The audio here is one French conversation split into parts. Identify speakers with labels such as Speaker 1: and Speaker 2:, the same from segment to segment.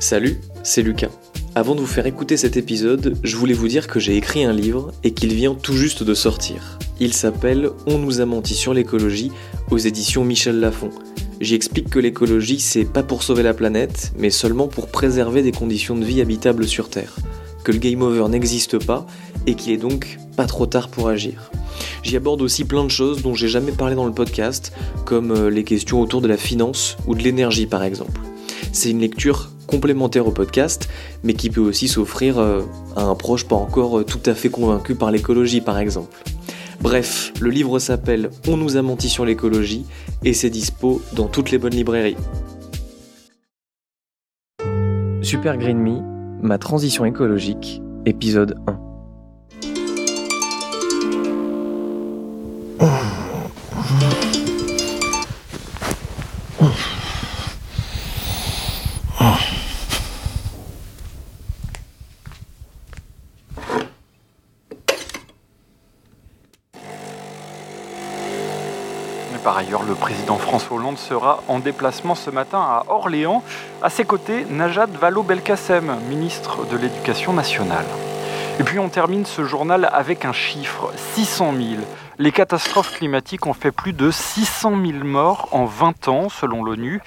Speaker 1: Salut, c'est Lucas. Avant de vous faire écouter cet épisode, je voulais vous dire que j'ai écrit un livre et qu'il vient tout juste de sortir. Il s'appelle On nous a menti sur l'écologie aux éditions Michel Lafon. J'y explique que l'écologie, c'est pas pour sauver la planète, mais seulement pour préserver des conditions de vie habitables sur Terre. Que le game over n'existe pas et qu'il est donc pas trop tard pour agir. J'y aborde aussi plein de choses dont j'ai jamais parlé dans le podcast, comme euh, les questions autour de la finance ou de l'énergie par exemple. C'est une lecture complémentaire au podcast, mais qui peut aussi s'offrir euh, à un proche pas encore euh, tout à fait convaincu par l'écologie par exemple. Bref, le livre s'appelle On nous a menti sur l'écologie et c'est dispo dans toutes les bonnes librairies. Super Green Me, ma transition écologique, épisode 1.
Speaker 2: Par ailleurs, le président François Hollande sera en déplacement ce matin à Orléans. À ses côtés, Najat Vallaud-Belkacem, ministre de l'Éducation nationale. Et puis on termine ce journal avec un chiffre, 600 000. Les catastrophes climatiques ont fait plus de 600 000 morts en 20 ans selon l'ONU.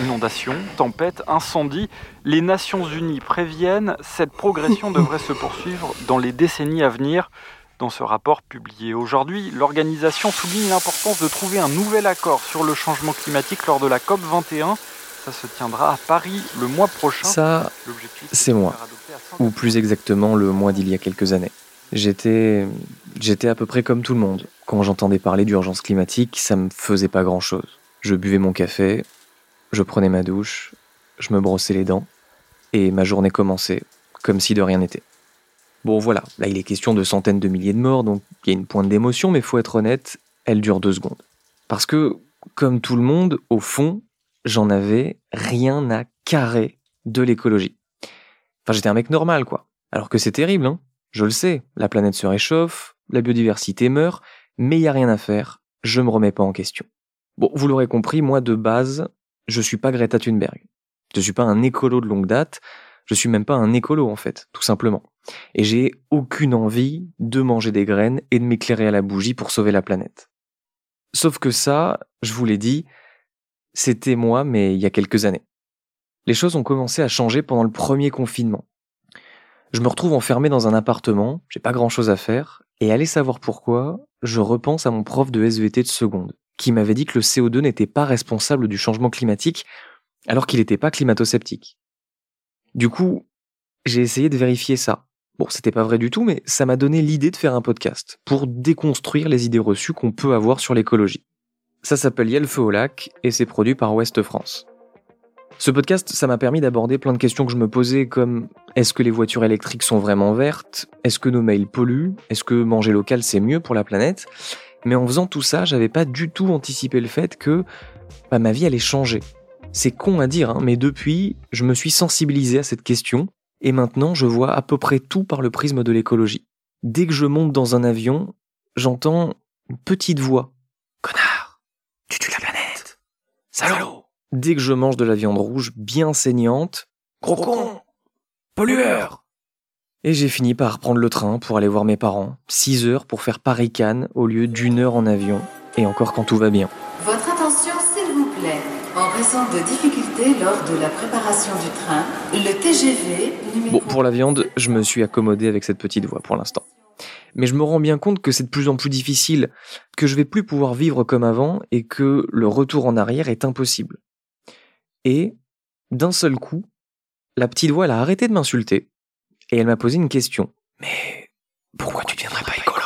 Speaker 2: Inondations, tempêtes, incendies. Les Nations Unies préviennent, cette progression devrait se poursuivre dans les décennies à venir. Dans ce rapport publié aujourd'hui, l'organisation souligne l'importance de trouver un nouvel accord sur le changement climatique lors de la COP 21. Ça se tiendra à Paris le mois prochain.
Speaker 1: Ça, c'est moi. Ou plus exactement le mois d'il y a quelques années. J'étais, j'étais à peu près comme tout le monde. Quand j'entendais parler d'urgence climatique, ça me faisait pas grand chose. Je buvais mon café, je prenais ma douche, je me brossais les dents, et ma journée commençait, comme si de rien n'était. Bon voilà, là il est question de centaines de milliers de morts, donc il y a une pointe d'émotion, mais faut être honnête, elle dure deux secondes. Parce que, comme tout le monde, au fond, j'en avais rien à carrer de l'écologie. Enfin, j'étais un mec normal, quoi. Alors que c'est terrible, hein. Je le sais, la planète se réchauffe, la biodiversité meurt, mais il y a rien à faire, je me remets pas en question. Bon, vous l'aurez compris, moi de base, je suis pas Greta Thunberg. Je suis pas un écolo de longue date, je suis même pas un écolo en fait, tout simplement. Et j'ai aucune envie de manger des graines et de m'éclairer à la bougie pour sauver la planète. Sauf que ça, je vous l'ai dit, c'était moi, mais il y a quelques années. Les choses ont commencé à changer pendant le premier confinement. Je me retrouve enfermé dans un appartement, j'ai pas grand chose à faire, et allez savoir pourquoi, je repense à mon prof de SVT de seconde, qui m'avait dit que le CO2 n'était pas responsable du changement climatique, alors qu'il n'était pas climato-sceptique. Du coup, j'ai essayé de vérifier ça. Bon, c'était pas vrai du tout, mais ça m'a donné l'idée de faire un podcast pour déconstruire les idées reçues qu'on peut avoir sur l'écologie. Ça s'appelle Yel feu au lac et c'est produit par Ouest France. Ce podcast, ça m'a permis d'aborder plein de questions que je me posais comme est-ce que les voitures électriques sont vraiment vertes? Est-ce que nos mails polluent? Est-ce que manger local c'est mieux pour la planète? Mais en faisant tout ça, j'avais pas du tout anticipé le fait que bah, ma vie allait changer. C'est con à dire, hein, mais depuis, je me suis sensibilisé à cette question et maintenant je vois à peu près tout par le prisme de l'écologie. Dès que je monte dans un avion, j'entends une petite voix. Connard, tu tues la planète. Salaud. Dès que je mange de la viande rouge bien saignante, gros con, pollueur. Et j'ai fini par prendre le train pour aller voir mes parents, 6 heures pour faire Paris-Cannes au lieu d'une heure en avion, et encore quand tout va bien.
Speaker 3: Votre attention, s'il vous plaît. De difficultés lors de la préparation du train, le TGV.
Speaker 1: Bon, pour la viande, je me suis accommodé avec cette petite voix pour l'instant. Mais je me rends bien compte que c'est de plus en plus difficile, que je vais plus pouvoir vivre comme avant et que le retour en arrière est impossible. Et, d'un seul coup, la petite voix elle a arrêté de m'insulter et elle m'a posé une question. Mais pourquoi tu deviendrais pas écolo?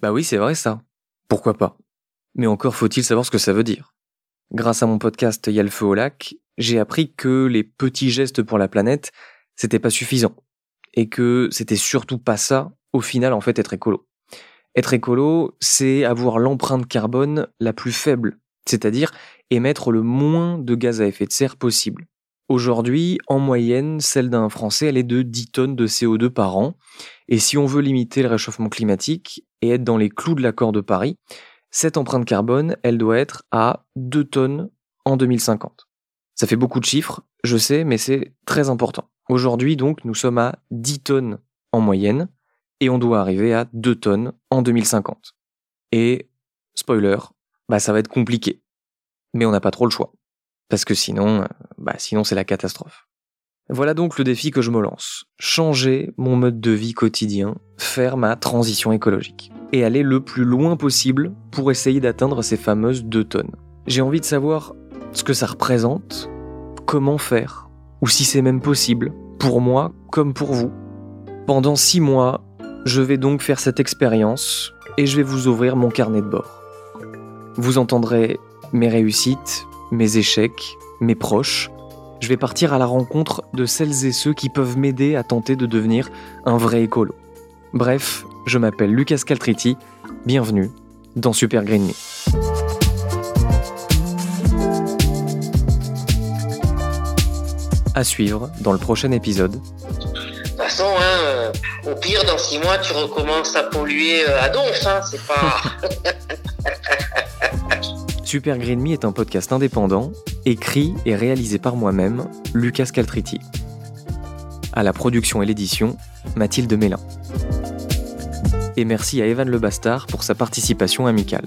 Speaker 1: Bah oui, c'est vrai ça. Pourquoi pas? Mais encore faut-il savoir ce que ça veut dire. Grâce à mon podcast Y'a le feu au lac, j'ai appris que les petits gestes pour la planète, c'était pas suffisant. Et que c'était surtout pas ça, au final, en fait, être écolo. Être écolo, c'est avoir l'empreinte carbone la plus faible, c'est-à-dire émettre le moins de gaz à effet de serre possible. Aujourd'hui, en moyenne, celle d'un Français, elle est de 10 tonnes de CO2 par an. Et si on veut limiter le réchauffement climatique et être dans les clous de l'accord de Paris, cette empreinte carbone, elle doit être à 2 tonnes en 2050. Ça fait beaucoup de chiffres, Je sais, mais c'est très important. Aujourd'hui, donc, nous sommes à 10 tonnes en moyenne, et on doit arriver à 2 tonnes en 2050. Et, spoiler, bah ça va être compliqué. Mais on n'a pas trop le choix. Parce que sinon, bah sinon c'est la catastrophe. Voilà donc le défi que je me lance. Changer mon mode de vie quotidien, faire ma transition écologique. Et aller le plus loin possible pour essayer d'atteindre ces fameuses 2 tonnes. J'ai envie de savoir ce que ça représente, comment faire, ou si c'est même possible, pour moi comme pour vous. Pendant 6 mois, je vais donc faire cette expérience et je vais vous ouvrir mon carnet de bord. Vous entendrez mes réussites, mes échecs, mes proches. Je vais partir à la rencontre de celles et ceux qui peuvent m'aider à tenter de devenir un vrai écolo. Bref, je m'appelle Lucas Caltriti. Bienvenue dans Super Green Me. À suivre dans le prochain épisode.
Speaker 4: De toute façon, hein, euh, au pire, dans six mois, tu recommences à polluer euh, à donf. Hein, c'est pas.
Speaker 1: Super Green Me est un podcast indépendant, écrit et réalisé par moi-même, Lucas Caltriti. À la production et l'édition, Mathilde Mélin. Et merci à Evan Le Bastard pour sa participation amicale.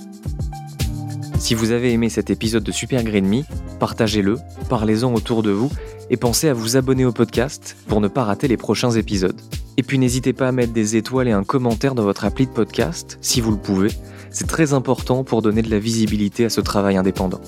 Speaker 1: Si vous avez aimé cet épisode de Super Green Me, partagez-le, parlez-en autour de vous et pensez à vous abonner au podcast pour ne pas rater les prochains épisodes. Et puis n'hésitez pas à mettre des étoiles et un commentaire dans votre appli de podcast, si vous le pouvez. C'est très important pour donner de la visibilité à ce travail indépendant.